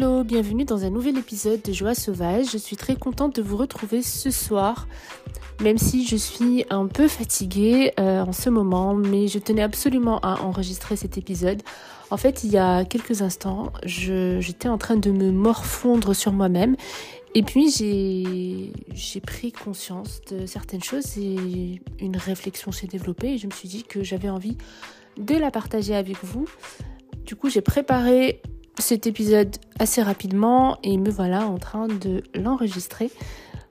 Hello, bienvenue dans un nouvel épisode de Joie Sauvage. Je suis très contente de vous retrouver ce soir, même si je suis un peu fatiguée euh, en ce moment, mais je tenais absolument à enregistrer cet épisode. En fait, il y a quelques instants, j'étais en train de me morfondre sur moi-même et puis j'ai pris conscience de certaines choses et une réflexion s'est développée et je me suis dit que j'avais envie de la partager avec vous. Du coup, j'ai préparé cet épisode assez rapidement et me voilà en train de l'enregistrer.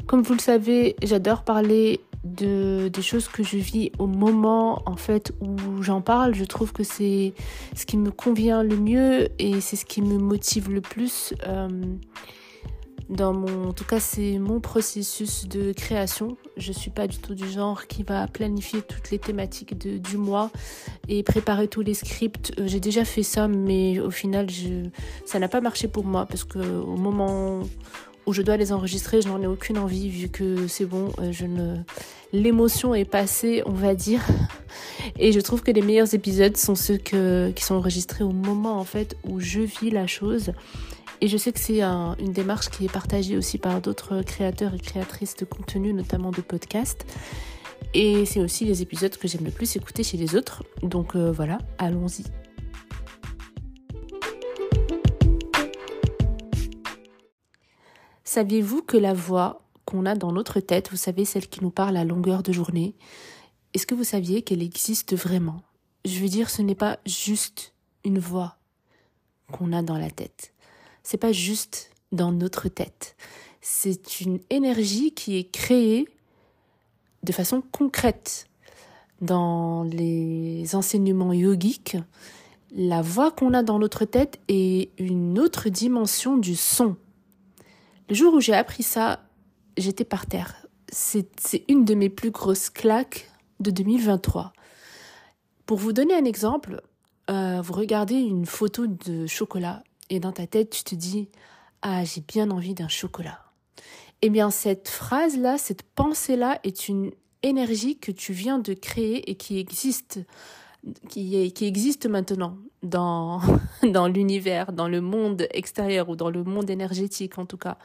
Comme vous le savez, j'adore parler de des choses que je vis au moment en fait où j'en parle. Je trouve que c'est ce qui me convient le mieux et c'est ce qui me motive le plus. Euh, dans mon, en tout cas, c'est mon processus de création. Je suis pas du tout du genre qui va planifier toutes les thématiques du mois et préparer tous les scripts. Euh, j'ai déjà fait ça, mais au final, ça n'a pas marché pour moi parce que au moment où je dois les enregistrer, je n'en ai aucune envie vu que c'est bon, euh, je ne, l'émotion est passée, on va dire. Et je trouve que les meilleurs épisodes sont ceux qui sont enregistrés au moment en fait où je vis la chose et je sais que c'est une démarche qui est partagée aussi par d'autres créateurs et créatrices de contenu, notamment de podcasts. Et c'est aussi les épisodes que j'aime le plus écouter chez les autres. Donc euh, voilà, allons-y. Saviez-vous que la voix qu'on a dans notre tête, vous savez, celle qui nous parle à longueur de journée, est-ce que vous saviez qu'elle existe vraiment? Je veux dire, ce n'est pas juste une voix qu'on a dans la tête c'est pas juste dans notre tête. C'est une énergie qui est créée de façon concrète. Dans les enseignements yogiques, la voix qu'on a dans notre tête est une autre dimension du son. Le jour où j'ai appris ça, j'étais par terre. C'est une de mes plus grosses claques de 2023. Pour vous donner un exemple, euh, vous regardez une photo de chocolat et dans ta tête, tu te dis Ah, j'ai bien envie d'un chocolat. Eh bien, cette phrase-là, cette pensée-là est une énergie que tu viens de créer et qui existe, qui, existe maintenant dans, dans l'univers, dans le monde extérieur ou dans le monde énergétique en tout cas.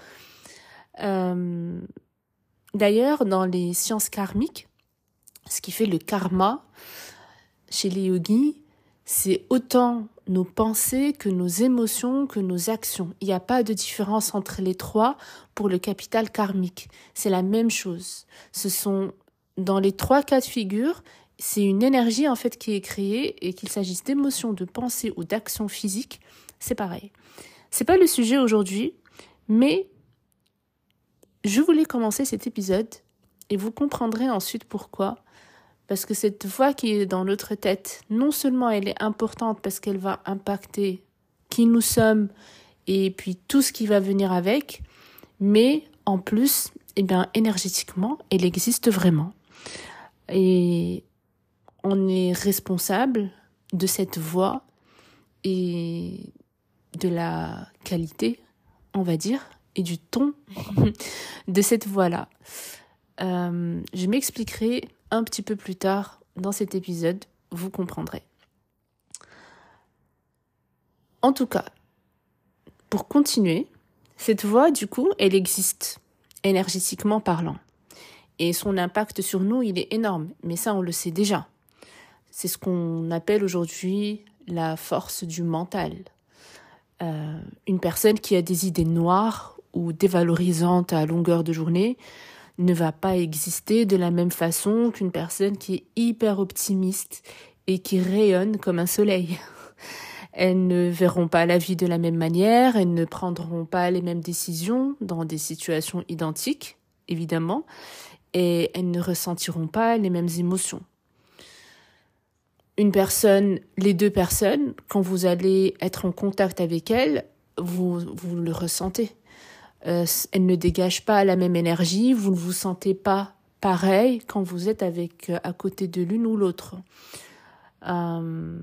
Euh, d'ailleurs, dans les sciences karmiques, ce qui fait le karma chez les yogis, c'est autant nos pensées que nos émotions, que nos actions. Il n'y a pas de différence entre les trois pour le capital karmique. C'est la même chose. Ce sont, dans les trois cas de figure, c'est une énergie en fait qui est créée et qu'il s'agisse d'émotions, de pensées ou d'actions physiques, c'est pareil. C'est pas le sujet aujourd'hui, mais je voulais commencer cet épisode et vous comprendrez ensuite pourquoi parce que cette voix qui est dans notre tête, non seulement elle est importante parce qu'elle va impacter qui nous sommes et puis tout ce qui va venir avec, mais en plus, eh bien, énergétiquement, elle existe vraiment. Et on est responsable de cette voix et de la qualité, on va dire, et du ton de cette voix-là. Euh, je m'expliquerai un petit peu plus tard dans cet épisode, vous comprendrez. En tout cas, pour continuer, cette voix, du coup, elle existe, énergétiquement parlant. Et son impact sur nous, il est énorme. Mais ça, on le sait déjà. C'est ce qu'on appelle aujourd'hui la force du mental. Euh, une personne qui a des idées noires ou dévalorisantes à longueur de journée ne va pas exister de la même façon qu'une personne qui est hyper optimiste et qui rayonne comme un soleil. Elles ne verront pas la vie de la même manière, elles ne prendront pas les mêmes décisions dans des situations identiques, évidemment, et elles ne ressentiront pas les mêmes émotions. Une personne, les deux personnes, quand vous allez être en contact avec elles, vous, vous le ressentez. Euh, elle ne dégage pas la même énergie, vous ne vous sentez pas pareil quand vous êtes avec euh, à côté de l'une ou l'autre. Euh,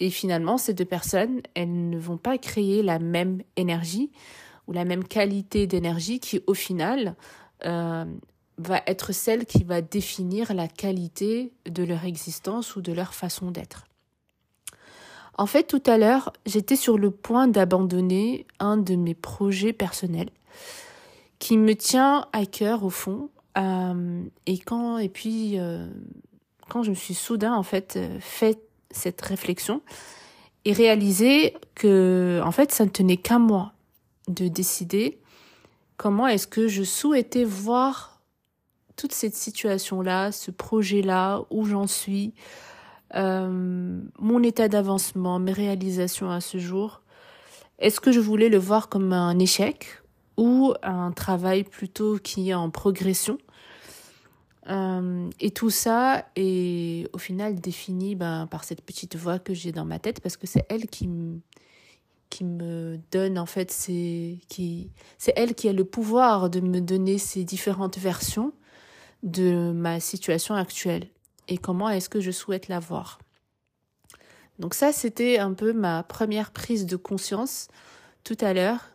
et finalement, ces deux personnes, elles ne vont pas créer la même énergie ou la même qualité d'énergie qui, au final, va être celle qui va définir la qualité de leur existence ou de leur façon d'être. En fait, tout à l'heure, j'étais sur le point d'abandonner un de mes projets personnels qui me tient à cœur au fond. Euh, et quand et puis euh, quand je me suis soudain en fait fait cette réflexion et réalisé que en fait ça ne tenait qu'à moi de décider comment est-ce que je souhaitais voir toute cette situation-là, ce projet-là, où j'en suis, euh, mon état d'avancement, mes réalisations à ce jour. Est-ce que je voulais le voir comme un échec ou un travail plutôt qui est en progression euh, et tout ça est au final défini ben, par cette petite voix que j'ai dans ma tête parce que c'est elle qui me qui me donne en fait c'est elle qui a le pouvoir de me donner ces différentes versions de ma situation actuelle et comment est-ce que je souhaite la voir. Donc ça c'était un peu ma première prise de conscience tout à l'heure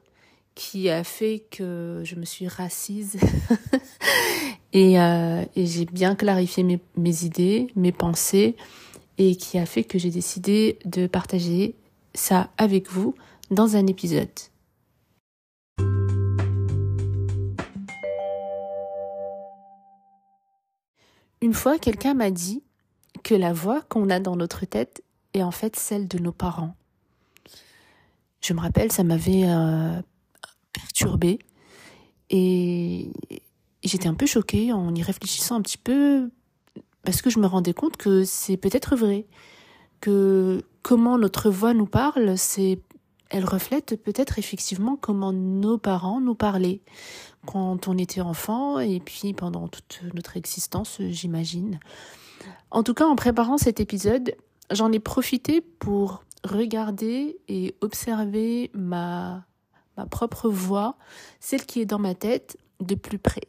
qui a fait que je me suis rassise et, euh, et j'ai bien clarifié mes, mes idées, mes pensées et qui a fait que j'ai décidé de partager ça avec vous dans un épisode. Une fois, quelqu'un m'a dit que la voix qu'on a dans notre tête est en fait celle de nos parents. Je me rappelle, ça m'avait euh, perturbée et j'étais un peu choquée en y réfléchissant un petit peu parce que je me rendais compte que c'est peut-être vrai, que comment notre voix nous parle, c'est elle reflète peut-être effectivement comment nos parents nous parlaient quand on était enfant et puis pendant toute notre existence, j'imagine. En tout cas, en préparant cet épisode, j'en ai profité pour regarder et observer ma, ma propre voix, celle qui est dans ma tête, de plus près.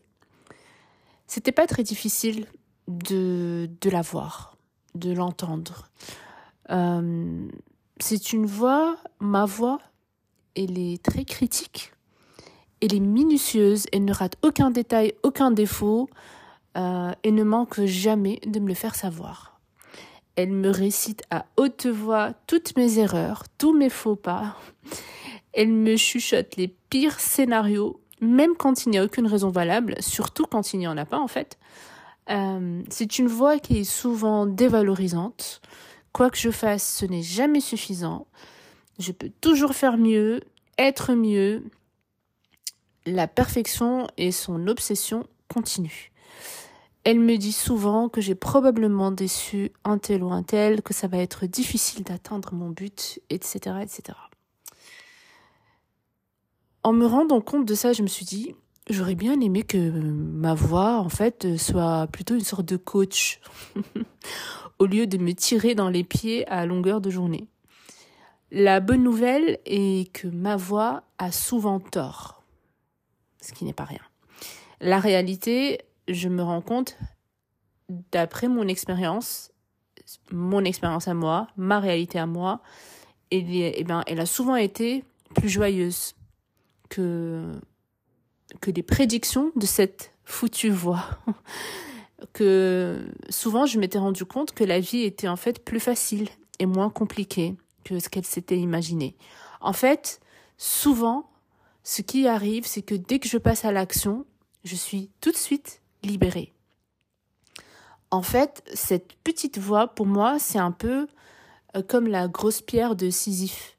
C'était pas très difficile de, de la voir, de l'entendre. Euh, c'est une voix, ma voix, elle est très critique, elle est minutieuse, elle ne rate aucun détail, aucun défaut, euh, et ne manque jamais de me le faire savoir. Elle me récite à haute voix toutes mes erreurs, tous mes faux pas. Elle me chuchote les pires scénarios, même quand il n'y a aucune raison valable, surtout quand il n'y en a pas en fait. Euh, c'est une voix qui est souvent dévalorisante, Quoi que je fasse, ce n'est jamais suffisant. Je peux toujours faire mieux, être mieux. La perfection et son obsession continuent. Elle me dit souvent que j'ai probablement déçu un tel ou un tel, que ça va être difficile d'atteindre mon but, etc., etc. En me rendant compte de ça, je me suis dit, j'aurais bien aimé que ma voix, en fait, soit plutôt une sorte de coach. au lieu de me tirer dans les pieds à longueur de journée. La bonne nouvelle est que ma voix a souvent tort, ce qui n'est pas rien. La réalité, je me rends compte, d'après mon expérience, mon expérience à moi, ma réalité à moi, et eh ben, elle a souvent été plus joyeuse que, que les prédictions de cette foutue voix. que souvent je m'étais rendu compte que la vie était en fait plus facile et moins compliquée que ce qu'elle s'était imaginé. En fait, souvent, ce qui arrive, c'est que dès que je passe à l'action, je suis tout de suite libérée. En fait, cette petite voix, pour moi, c'est un peu euh, comme la grosse pierre de Sisyphe.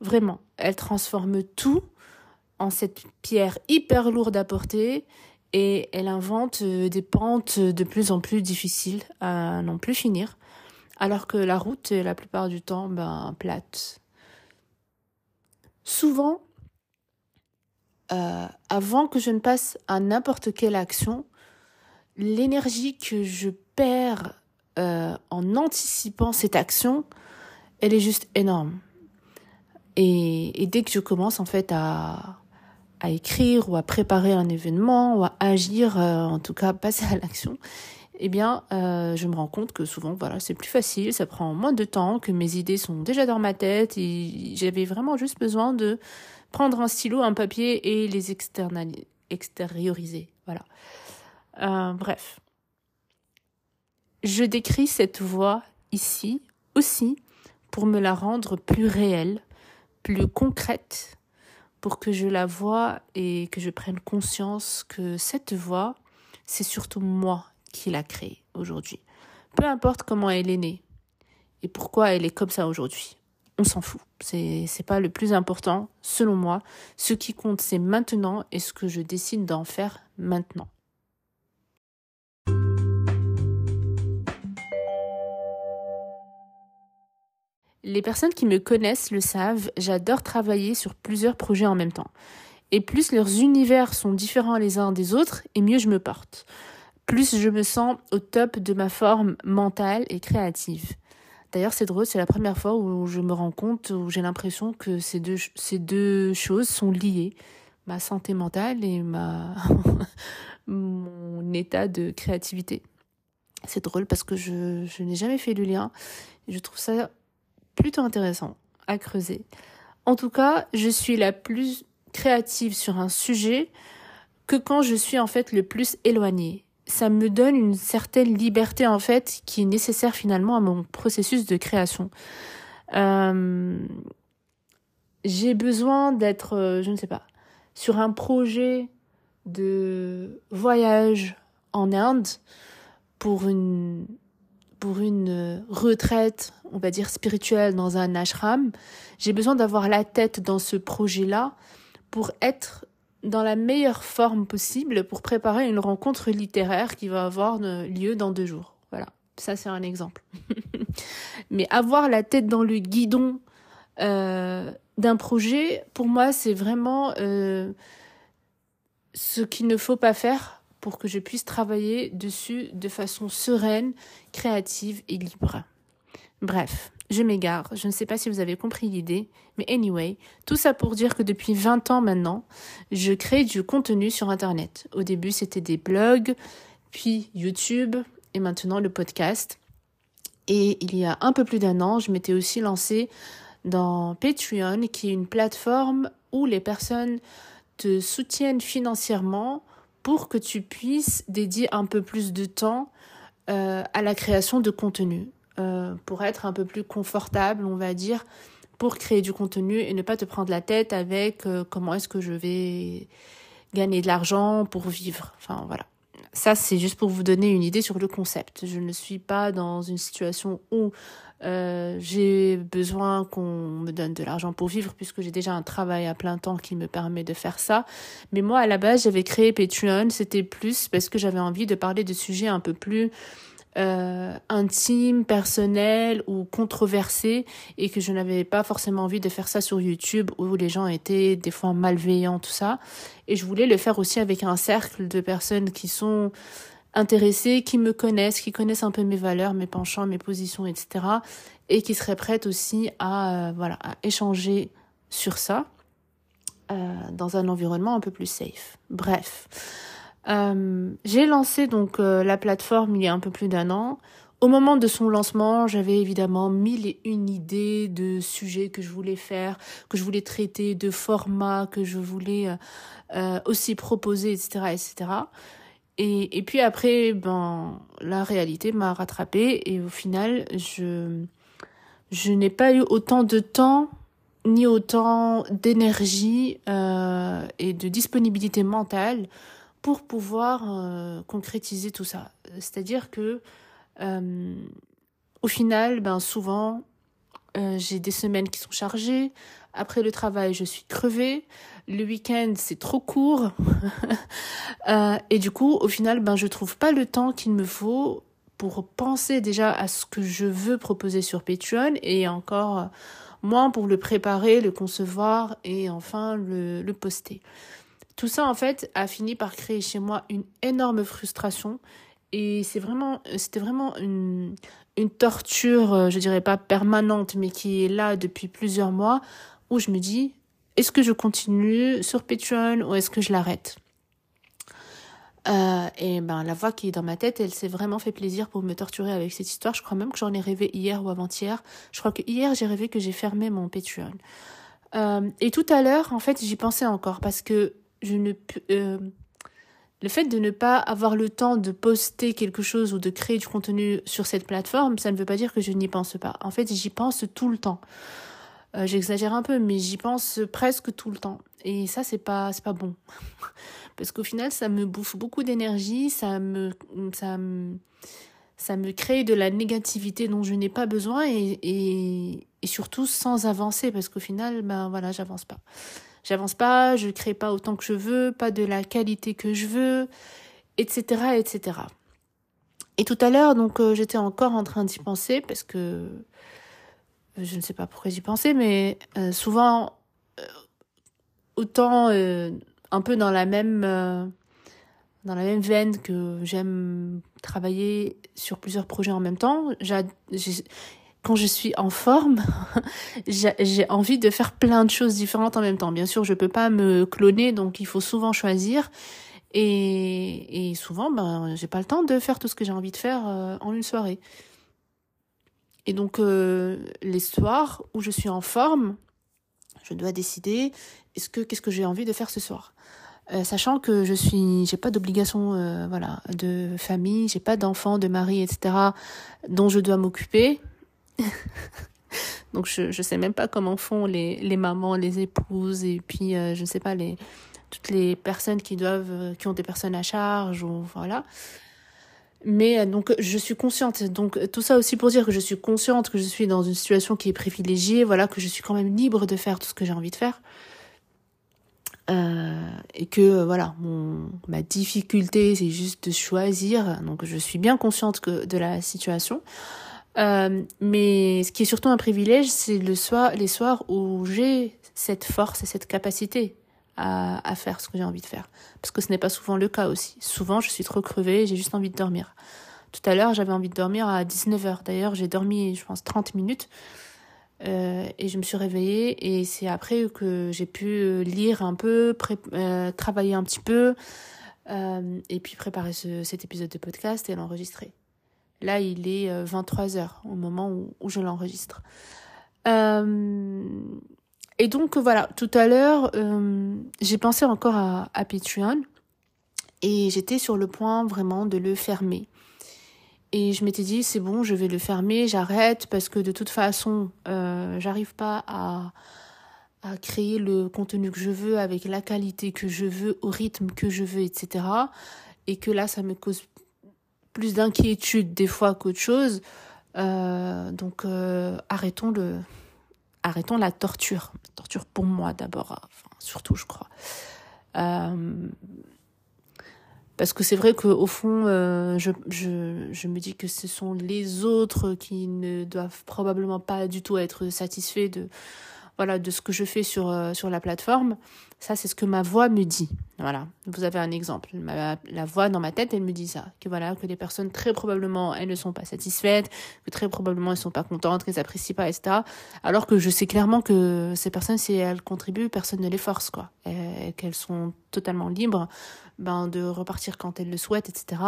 Vraiment, elle transforme tout en cette pierre hyper lourde à porter et elle invente euh, des pentes de plus en plus difficiles à n'en plus finir, alors que la route est la plupart du temps ben, plate. Souvent, euh, avant que je ne passe à n'importe quelle action, l'énergie que je perds euh, en anticipant cette action, elle est juste énorme. Et dès que je commence en fait à, à écrire ou à préparer un événement ou à agir, euh, en tout cas passer à l'action, eh bien, euh, je me rends compte que souvent, voilà, c'est plus facile, ça prend moins de temps, que mes idées sont déjà dans ma tête et j'avais vraiment juste besoin de prendre un stylo, un papier et les extérioriser. Voilà. Euh, bref. Je décris cette voix ici aussi pour me la rendre plus réelle, plus concrète, pour que je la voie et que je prenne conscience que cette voix, c'est surtout moi qui l'a créée aujourd'hui. Peu importe comment elle est née et pourquoi elle est comme ça aujourd'hui. On s'en fout. C'est, c'est pas le plus important, selon moi. Ce qui compte, c'est maintenant et ce que je décide d'en faire maintenant. Les personnes qui me connaissent le savent, j'adore travailler sur plusieurs projets en même temps. Et plus leurs univers sont différents les uns des autres, et mieux je me porte. Plus je me sens au top de ma forme mentale et créative. D'ailleurs, c'est drôle, c'est la première fois où je me rends compte, où j'ai l'impression que ces deux, ces deux choses sont liées. Ma santé mentale et ma mon état de créativité. C'est drôle parce que je, je n'ai jamais fait le lien. Je trouve ça plutôt intéressant à creuser. En tout cas, je suis la plus créative sur un sujet que quand je suis en fait le plus éloignée. Ça me donne une certaine liberté en fait qui est nécessaire finalement à mon processus de création. Euh, j'ai besoin d'être, euh, je ne sais pas, sur un projet de voyage en Inde pour une pour une retraite, on va dire spirituelle dans un ashram, j'ai besoin d'avoir la tête dans ce projet-là pour être dans la meilleure forme possible pour préparer une rencontre littéraire qui va avoir lieu dans deux jours. Voilà, ça c'est un exemple. Mais avoir la tête dans le guidon euh, d'un projet, pour moi, c'est vraiment euh, ce qu'il ne faut pas faire pour que je puisse travailler dessus de façon sereine, créative et libre. Bref, je m'égare, je ne sais pas si vous avez compris l'idée, mais anyway, tout ça pour dire que depuis 20 ans maintenant, je crée du contenu sur Internet. Au début, c'était des blogs, puis YouTube, et maintenant le podcast. Et il y a un peu plus d'un an, je m'étais aussi lancée dans Patreon, qui est une plateforme où les personnes te soutiennent financièrement pour que tu puisses dédier un peu plus de temps euh, à la création de contenu, euh, pour être un peu plus confortable, on va dire, pour créer du contenu et ne pas te prendre la tête avec euh, comment est-ce que je vais gagner de l'argent pour vivre. Enfin voilà. Ça, c'est juste pour vous donner une idée sur le concept. Je ne suis pas dans une situation où euh, j'ai besoin qu'on me donne de l'argent pour vivre puisque j'ai déjà un travail à plein temps qui me permet de faire ça. Mais moi, à la base, j'avais créé Patreon. C'était plus parce que j'avais envie de parler de sujets un peu plus euh, intime, personnel ou controversé et que je n'avais pas forcément envie de faire ça sur YouTube où les gens étaient des fois malveillants, tout ça. Et je voulais le faire aussi avec un cercle de personnes qui sont intéressées, qui me connaissent, qui connaissent un peu mes valeurs, mes penchants, mes positions, etc. et qui seraient prêtes aussi à, euh, voilà, à échanger sur ça euh, dans un environnement un peu plus safe. Bref. Euh, j'ai lancé donc euh, la plateforme il y a un peu plus d'un an. Au moment de son lancement, j'avais évidemment mille et une idées de sujets que je voulais faire, que je voulais traiter, de formats que je voulais euh, aussi proposer, etc., etc. Et, puis après, ben, la réalité m'a rattrapée et au final, je, je n'ai pas eu autant de temps ni autant d'énergie et de disponibilité mentale pour pouvoir euh, concrétiser tout ça. C'est-à-dire que euh, au final, ben souvent, euh, j'ai des semaines qui sont chargées. Après le travail, je suis crevée. Le week-end, c'est trop court. et du coup, au final, ben je trouve pas le temps qu'il me faut pour penser déjà à ce que je veux proposer sur Patreon et encore moins pour le préparer, le concevoir et enfin le, le poster. Tout ça, en fait, a fini par créer chez moi une énorme frustration. Et c'est vraiment, c'était vraiment une, une torture, euh, je dirais pas permanente, mais qui est là depuis plusieurs mois, où je me dis, est-ce que je continue sur Patreon ou est-ce que je l'arrête? Euh, et ben la voix qui est dans ma tête, elle s'est vraiment fait plaisir pour me torturer avec cette histoire. Je crois même que j'en ai rêvé hier ou avant-hier. Je crois que hier j'ai rêvé que j'ai fermé mon Patreon. Euh, et tout à l'heure, en fait, j'y pensais encore parce que euh, le fait de ne pas avoir le temps de poster quelque chose ou de créer du contenu sur cette plateforme, ça ne veut pas dire que je n'y pense pas. En fait, j'y pense tout le temps. Euh, j'exagère un peu, mais j'y pense presque tout le temps. Et ça, c'est pas, c'est pas bon. Parce qu'au final, ça me bouffe beaucoup d'énergie, ça me, ça me, ça me crée de la négativité dont je n'ai pas besoin et, et, et surtout sans avancer parce qu'au final, ben voilà, j'avance pas j'avance pas, je crée pas autant que je veux, pas de la qualité que je veux, etc., etc. Et tout à l'heure, donc, euh, j'étais encore en train d'y penser parce que euh, je ne sais pas pourquoi j'y pensais, mais euh, souvent, autant un peu dans la même dans la même veine que j'aime travailler sur plusieurs projets en même temps. Quand je suis en forme, j'ai envie de faire plein de choses différentes en même temps. Bien sûr, je peux pas me cloner, donc il faut souvent choisir. Et, souvent, ben, j'ai pas le temps de faire tout ce que j'ai envie de faire euh, en une soirée. Et donc, euh, les soirs où je suis en forme, je dois décider est-ce que qu'est-ce que j'ai envie de faire ce soir? Euh, sachant que je suis, j'ai pas d'obligation, euh, voilà, de famille, j'ai pas d'enfants, de mari, etc. dont je dois m'occuper. Donc je je sais même pas comment font les les mamans, les épouses et puis euh, je ne sais pas les toutes les personnes qui doivent euh, qui ont des personnes à charge ou voilà. Mais euh, donc je suis consciente. Donc tout ça aussi pour dire que je suis consciente que je suis dans une situation qui est privilégiée, voilà que je suis quand même libre de faire tout ce que j'ai envie de faire. Et que voilà mon ma difficulté c'est juste de choisir donc je suis bien consciente que de la situation euh, mais ce qui est surtout un privilège, c'est le soir, les soirs où j'ai cette force et cette capacité à, à faire ce que j'ai envie de faire. Parce que ce n'est pas souvent le cas aussi. Souvent, je suis trop crevée, j'ai juste envie de dormir. Tout à l'heure, j'avais envie de dormir à 19h. D'ailleurs, j'ai dormi, je pense, 30 minutes. Euh, et je me suis réveillée et c'est après que j'ai pu lire un peu, euh, travailler un petit peu euh, et puis préparer ce, cet épisode de podcast et l'enregistrer. Là, il est 23h euh, au moment où, je l'enregistre. Euh, et donc voilà, tout à l'heure, euh, j'ai pensé encore à, Patreon et j'étais sur le point vraiment de le fermer. Et je m'étais dit, c'est bon, je vais le fermer, j'arrête, parce que de toute façon, j'arrive pas à, à créer le contenu que je veux, avec la qualité que je veux, au rythme que je veux, etc. Et que là, ça me cause plus d'inquiétude des fois qu'autre chose. Euh, donc euh, arrêtons le arrêtons la torture. torture pour moi d'abord, enfin, surtout je crois. Euh, parce que c'est vrai qu'au fond, je me dis que ce sont les autres qui ne doivent probablement pas du tout être satisfaits de, voilà, de ce que je fais sur, euh, sur la plateforme. Ça, c'est ce que ma voix me dit. Voilà. Vous avez un exemple. la voix dans ma tête, elle me dit ça. Que voilà, que les personnes, très probablement, elles ne sont pas satisfaites, que très probablement, elles ne sont pas contentes, qu'elles apprécient pas, etc. Alors que je sais clairement que ces personnes, si elles contribuent, personne ne les force, quoi. Qu'elles sont totalement libres, ben, de repartir quand elles le souhaitent, etc.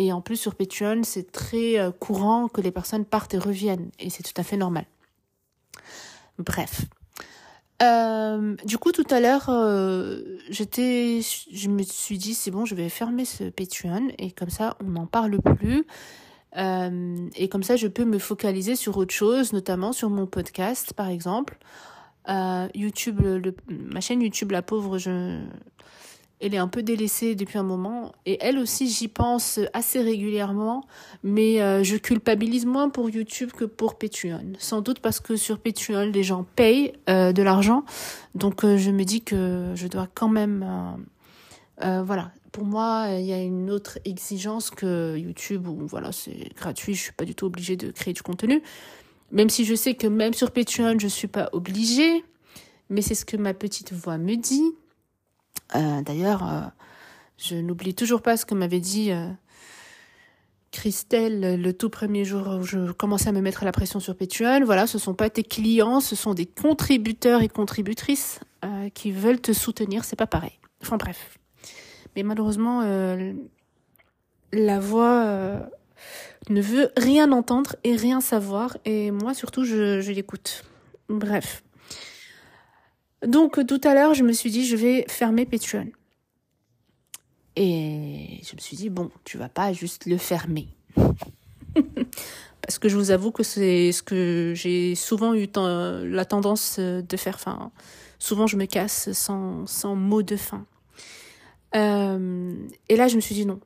Et en plus, sur Patreon, c'est très euh, courant que les personnes partent et reviennent. Et c'est tout à fait normal. Bref. Euh, du coup, tout à l'heure, euh, je me suis dit c'est bon, je vais fermer ce Patreon et comme ça, on n'en parle plus. Euh, et comme ça, je peux me focaliser sur autre chose, notamment sur mon podcast, par exemple. YouTube, ma chaîne YouTube, la pauvre, je, elle est un peu délaissée depuis un moment. Et elle aussi j'y pense assez régulièrement. Mais euh, je culpabilise moins pour YouTube que pour Patreon. Sans doute parce que sur Patreon les gens payent euh, de l'argent. Donc euh, je me dis que je dois quand même voilà. Pour moi il y a une autre exigence que YouTube où voilà c'est gratuit. Je suis pas du tout obligée de créer du contenu. Même si je sais que même sur Patreon je suis pas obligée. Mais c'est ce que ma petite voix me dit euh, d'ailleurs, euh, je n'oublie toujours pas ce que m'avait dit euh, Christelle le tout premier jour où je commençais à me mettre la pression sur Patreon. Voilà, ce sont pas tes clients, ce sont des contributeurs et contributrices qui veulent te soutenir. C'est pas pareil. Enfin bref. Mais malheureusement, la voix ne veut rien entendre et rien savoir. Et moi, surtout, je l'écoute. Bref. Donc tout à l'heure, je me suis dit, je vais fermer Patreon. Et je me suis dit, bon, tu vas pas juste le fermer. Parce que je vous avoue que c'est ce que j'ai souvent eu la tendance de faire. Enfin, souvent je me casse sans, sans mot de fin. Euh, et là, je me suis dit non,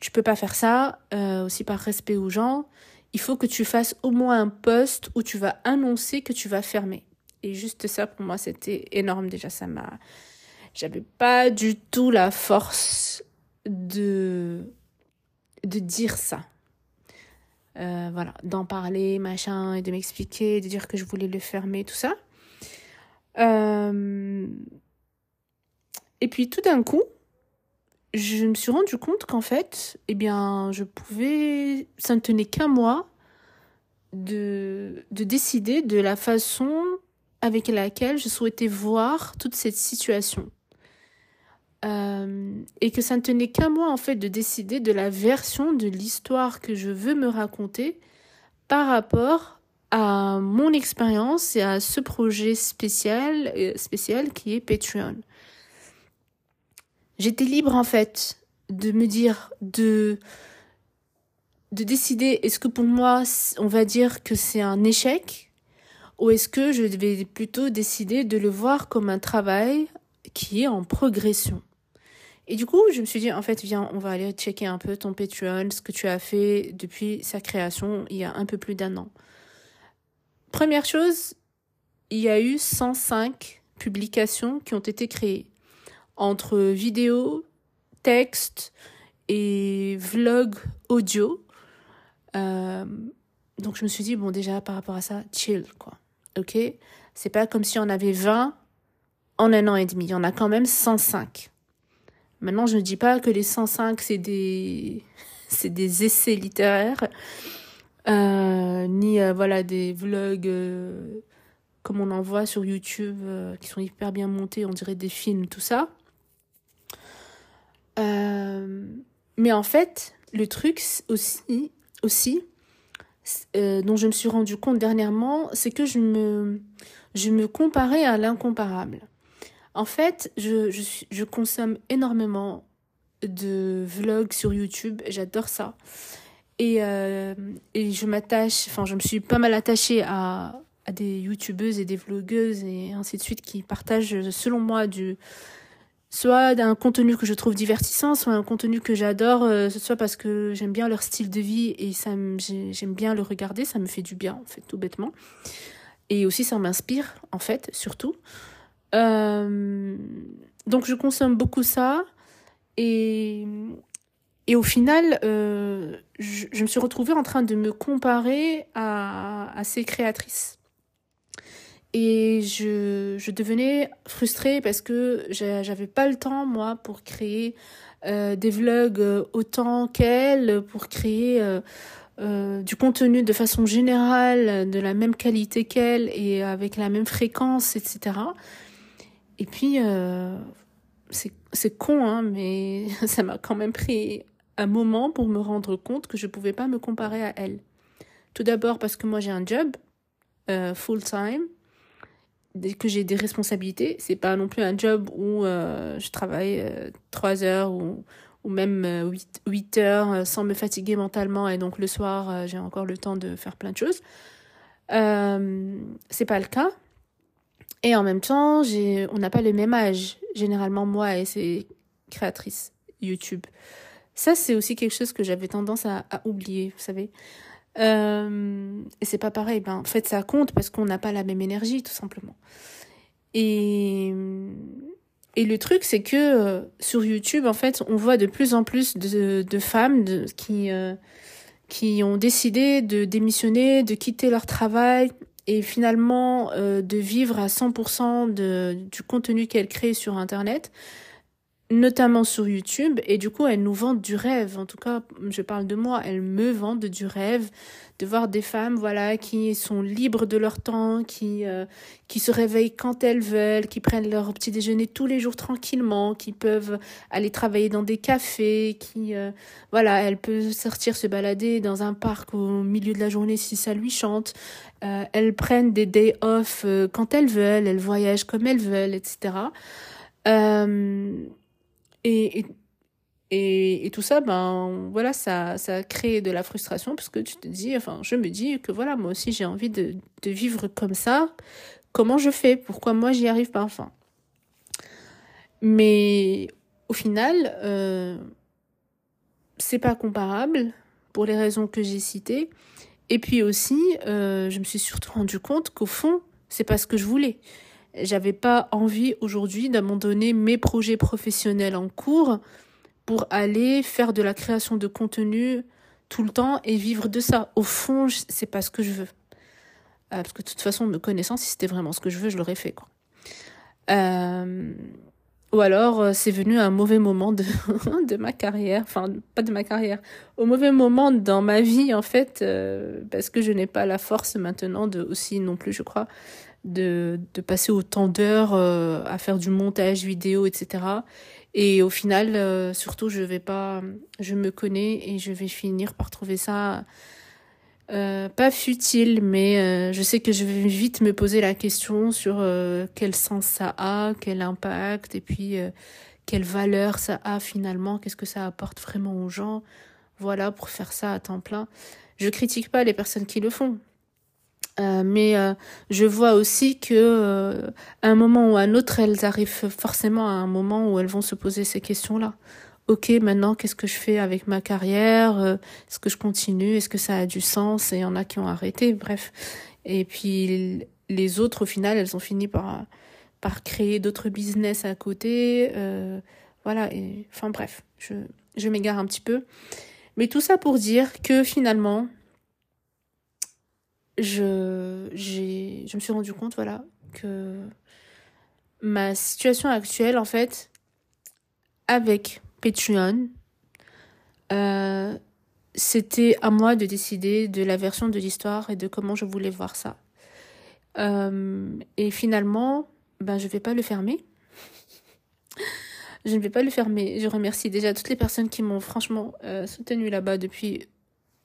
tu peux pas faire ça, euh, aussi par respect aux gens. Il faut que tu fasses au moins un post où tu vas annoncer que tu vas fermer. Et juste ça, pour moi, c'était énorme déjà. Ça m'a. J'avais pas du tout la force de de dire ça. Euh, voilà, d'en parler, machin, et de m'expliquer, de dire que je voulais le fermer, tout ça. Euh... Et puis tout d'un coup, je me suis rendu compte qu'en fait, eh bien, je pouvais, ça ne tenait qu'à moi de, de décider de la façon avec laquelle je souhaitais voir toute cette situation. Euh, et que ça ne tenait qu'à moi en fait de décider de la version de l'histoire que je veux me raconter par rapport à mon expérience et à ce projet spécial, euh, spécial qui est Patreon. J'étais libre en fait de me dire, de, de décider est-ce que pour moi on va dire que c'est un échec ou est-ce que je vais plutôt décider de le voir comme un travail qui est en progression? Et du coup, je me suis dit, en fait, viens, on va aller checker un peu ton Patreon, ce que tu as fait depuis sa création il y a un peu plus d'un an. Première chose, il y a eu 105 publications qui ont été créées entre vidéo, texte et vlog audio. Euh, donc je me suis dit, bon déjà par rapport à ça, chill quoi. Ok? C'est pas comme si on avait 20 en un an et demi. En a quand même 105. Maintenant, je ne dis pas que les 105, c'est des, c'est des essais littéraires, euh, ni euh, voilà des vlogs comme on en voit sur YouTube, qui sont hyper bien montés, on dirait des films, tout ça. Euh, mais en fait, le truc aussi, aussi euh, dont je me suis rendu compte dernièrement, c'est que je me, je me comparais à l'incomparable. En fait, je, je, consomme énormément de vlogs sur YouTube, j'adore ça. Et, euh, et je m'attache, enfin, je me suis pas mal attachée à, à des youtubeuses et des vlogueuses et ainsi de suite qui partagent, selon moi, du, soit d'un contenu que je trouve divertissant, soit un contenu que j'adore, euh, soit parce que j'aime bien leur style de vie et ça j'aime bien le regarder, ça me fait du bien en fait tout bêtement. Et aussi ça m'inspire en fait surtout. Euh, donc je consomme beaucoup ça et et au final euh, je, me suis retrouvée en train de me comparer à ces créatrices. Et je, je devenais frustrée parce que j'avais pas le temps, moi, pour créer euh, des vlogs euh, autant qu'elle, pour créer euh, du contenu de façon générale, de la même qualité qu'elle et avec la même fréquence, etc. Et puis, c'est con, hein, mais ça m'a quand même pris un moment pour me rendre compte que je pouvais pas me comparer à elle. Tout d'abord parce que moi j'ai un job euh, full time que j'ai des responsabilités, c'est pas non plus un job où euh, je travaille euh, trois heures ou, ou même 8, euh, 8 heures sans me fatiguer mentalement et donc le soir j'ai encore le temps de faire plein de choses. c'est pas le cas. Et en même temps, on n'a pas le même âge, généralement moi et ces créatrices YouTube. Ça, c'est aussi quelque chose que j'avais tendance à oublier, vous savez. Euh, et c'est pas pareil. Ben, en fait, ça compte parce qu'on n'a pas la même énergie, tout simplement. Et, et le truc, c'est que euh, sur YouTube, en fait, on voit de plus en plus de, femmes qui, euh, qui ont décidé de démissionner, de quitter leur travail et finalement de vivre à 100% de, du contenu qu'elles créent sur Internet notamment sur YouTube, et du coup, elles nous vendent du rêve. En tout cas, je parle de moi, elles me vendent du rêve de voir des femmes, voilà, qui sont libres de leur temps, qui euh, qui se réveillent quand elles veulent, qui prennent leur petit déjeuner tous les jours tranquillement, qui peuvent aller travailler dans des cafés, qui euh, voilà, elles peuvent sortir se balader dans un parc au milieu de la journée si ça lui chante. Euh, elles prennent des day off quand elles veulent, elles voyagent comme elles veulent, etc. et, Et, et, tout ça, ben voilà, ça, ça crée de la frustration parce que tu te dis, enfin, je me dis que voilà, moi aussi j'ai envie de, de vivre comme ça. Comment je fais? Pourquoi moi j'y arrive pas? Enfin Mais au final, euh, c'est pas comparable pour les raisons que j'ai citées. Et puis aussi, euh, je me suis surtout rendu compte qu'au fond, c'est pas ce que je voulais. J'avais pas envie aujourd'hui d'abandonner mes projets professionnels en cours pour aller faire de la création de contenu tout le temps et vivre de ça. Au fond, c'est pas ce que je veux. Euh, parce que de toute façon, me connaissant, si c'était vraiment ce que je veux, je l'aurais fait. Euh, ou alors, euh, c'est venu un mauvais moment de, de ma carrière. Enfin, pas de ma carrière. Au mauvais moment dans ma vie, en fait, parce que je n'ai pas la force maintenant de aussi non plus, je crois, de, de passer autant d'heures à faire du montage vidéo, etc. Et au final, euh, surtout, je vais pas, je me connais et je vais finir par trouver ça euh, pas futile, mais euh, je sais que je vais vite me poser la question sur quel sens ça a, quel impact, et puis quelle valeur ça a finalement, qu'est-ce que ça apporte vraiment aux gens. Voilà, pour faire ça à temps plein. Je critique pas les personnes qui le font. Euh, mais euh, je vois aussi que euh, un moment ou à un autre, elles arrivent forcément à un moment où elles vont se poser ces questions-là. Ok, maintenant, qu'est-ce que je fais avec ma carrière? Est-ce que je continue? Est-ce que ça a du sens? Et il y en a qui ont arrêté, bref. Et puis les autres, au final, elles ont fini par par créer d'autres business à côté. voilà. Et enfin bref, je je m'égare un petit peu. Mais tout ça pour dire que finalement, je, je me suis rendu compte, voilà, que ma situation actuelle, en fait, avec Patreon, euh, c'était à moi de décider de la version de l'histoire et de comment je voulais voir ça. Euh, et finalement, ben, je vais pas le fermer. je ne vais pas le fermer. Je remercie déjà toutes les personnes qui m'ont franchement euh, soutenu là-bas depuis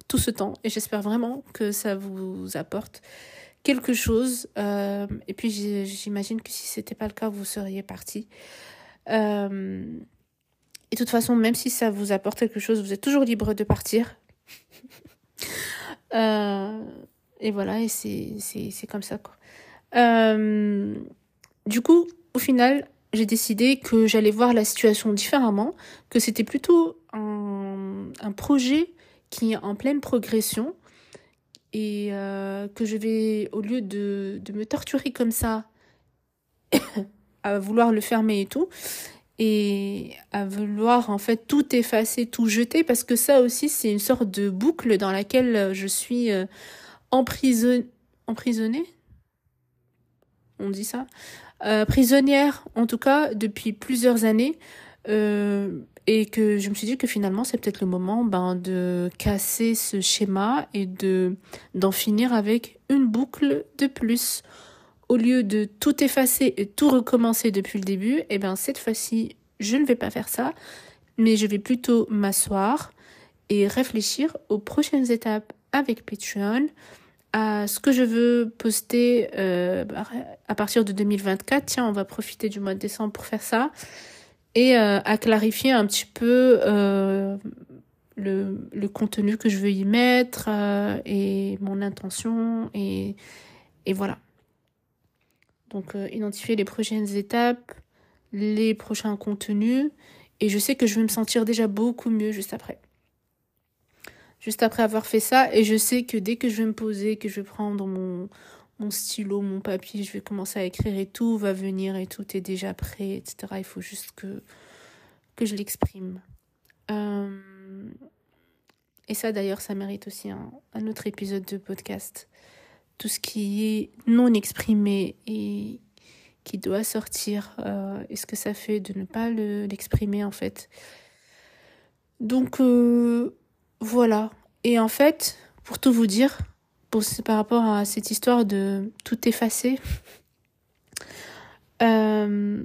tout ce temps et j'espère vraiment que ça vous apporte quelque chose. Euh, et puis j'imagine que si c'était pas le cas, vous seriez parti. Euh, et de toute façon, même si ça vous apporte quelque chose, vous êtes toujours libre de partir. euh, et voilà, et c'est comme ça. Quoi. Du coup, au final, j'ai décidé que j'allais voir la situation différemment, que c'était plutôt un projet qui est en pleine progression et euh, que je vais, au lieu de, me torturer comme ça, à vouloir le fermer et tout, et à vouloir en fait tout effacer, tout jeter, parce que ça aussi c'est une sorte de boucle dans laquelle je suis euh, emprisonnée? On dit ça? Euh, Prisonnière, en tout cas, depuis plusieurs années. Euh, et que je me suis dit que finalement c'est peut-être le moment ben, de casser ce schéma et de d'en finir avec une boucle de plus. Au lieu de tout effacer et tout recommencer depuis le début, eh ben cette fois-ci je ne vais pas faire ça, mais je vais plutôt m'asseoir et réfléchir aux prochaines étapes avec Patreon, à ce que je veux poster euh, à partir de 2024. Tiens, on va profiter du mois de décembre pour faire ça et euh, à clarifier un petit peu euh, le, le, contenu que je veux y mettre euh, et mon intention et, et voilà. Donc identifier les prochaines étapes, les prochains contenus et je sais que je vais me sentir déjà beaucoup mieux juste après. Juste après avoir fait ça et je sais que dès que je vais me poser, que je vais prendre mon, mon stylo, mon papier, je vais commencer à écrire et tout va venir et tout est déjà prêt, etc. Il faut juste que, je l'exprime. Euh, et ça d'ailleurs, ça mérite aussi un, autre épisode de podcast. Tout ce qui est non exprimé et qui doit sortir, euh, et ce que ça fait de ne pas l'exprimer en fait? Donc euh, voilà. Et en fait, pour tout vous dire, pour, par rapport à cette histoire de tout effacer, euh,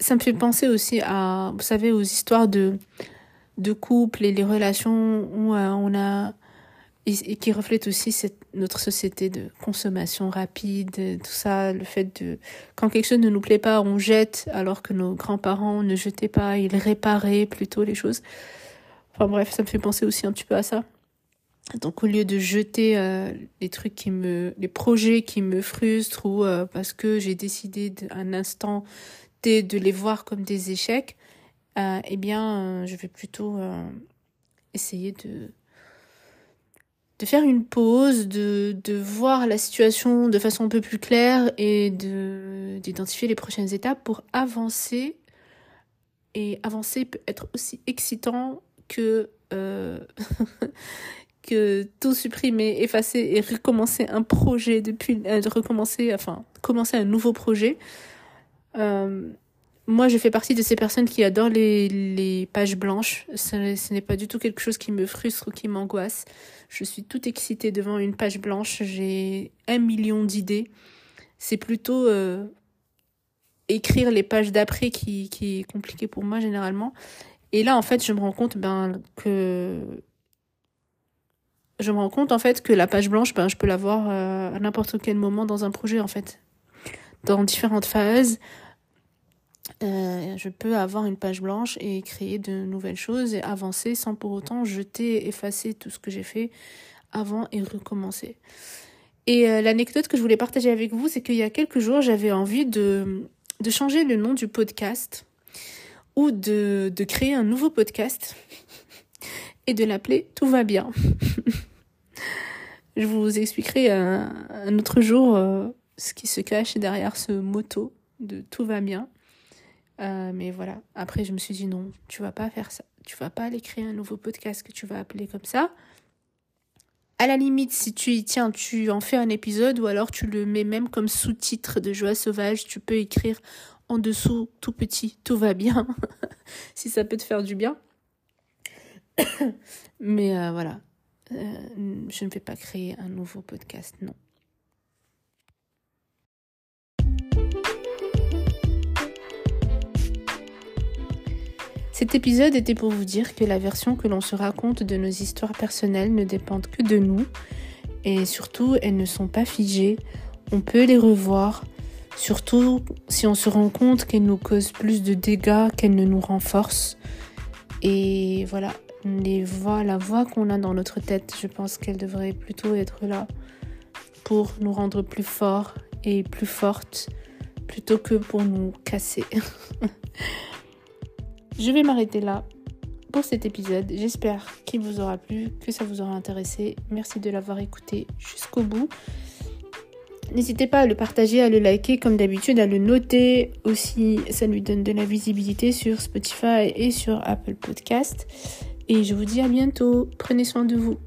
ça me fait penser aussi à, vous savez, aux histoires de, de couple et les relations où euh, on a et, qui reflète aussi notre société de consommation rapide, tout ça, le fait de quand quelque chose ne nous plaît pas, on jette, alors que nos grands-parents ne jetaient pas, ils réparaient plutôt les choses. Enfin bref, ça me fait penser aussi un petit peu à ça. Donc au lieu de jeter euh, les trucs qui me, les projets qui me frustrent ou euh, parce que j'ai décidé d'un instant T de les voir comme des échecs, euh, eh bien je vais plutôt essayer de de faire une pause, de, de voir la situation de façon un peu plus claire et de d'identifier les prochaines étapes pour avancer. Et avancer peut être aussi excitant que tout supprimer, effacer et recommencer un projet depuis euh, recommencer, enfin commencer un nouveau projet. Euh, moi, je fais partie de ces personnes qui adorent les, les pages blanches. Ce, ce n'est pas du tout quelque chose qui me frustre ou qui m'angoisse. Je suis toute excitée devant une page blanche. J'ai un million d'idées. C'est plutôt euh, écrire les pages d'après qui, qui est compliqué pour moi généralement. Et là, en fait, je me rends compte ben, que je me rends compte en fait que la page blanche, ben, je peux l'avoir euh, à n'importe quel moment dans un projet en fait, dans différentes phases. Euh, je peux avoir une page blanche et créer de nouvelles choses et avancer sans pour autant jeter, effacer tout ce que j'ai fait avant et recommencer. Et euh, l'anecdote que je voulais partager avec vous, c'est qu'il y a quelques jours, j'avais envie de, changer le nom du podcast ou de créer un nouveau podcast et de l'appeler Tout va bien. je vous expliquerai un, un autre jour euh, ce qui se cache derrière ce motto de Tout va bien. Euh, mais voilà, après je me suis dit non, tu vas pas faire ça. Tu vas pas aller créer un nouveau podcast que tu vas appeler comme ça. À la limite, si tu y tiens, tu en fais un épisode ou alors tu le mets même comme sous-titre de Joie sauvage. Tu peux écrire en dessous, tout petit, tout va bien, si ça peut te faire du bien. Mais euh, voilà, euh, je ne vais pas créer un nouveau podcast, non. Cet épisode était pour vous dire que la version que l'on se raconte de nos histoires personnelles ne dépendent que de nous et surtout elles ne sont pas figées. On peut les revoir, surtout si on se rend compte qu'elles nous causent plus de dégâts qu'elles ne nous renforcent. Et voilà, les voix, la voix qu'on a dans notre tête, je pense qu'elle devrait plutôt être là pour nous rendre plus forts et plus fortes plutôt que pour nous casser. Je vais m'arrêter là pour cet épisode. J'espère qu'il vous aura plu, que ça vous aura intéressé. Merci de l'avoir écouté jusqu'au bout. N'hésitez pas à le partager, à le liker comme d'habitude, à le noter aussi. Ça lui donne de la visibilité sur Spotify et sur Apple Podcast. Et je vous dis à bientôt. Prenez soin de vous.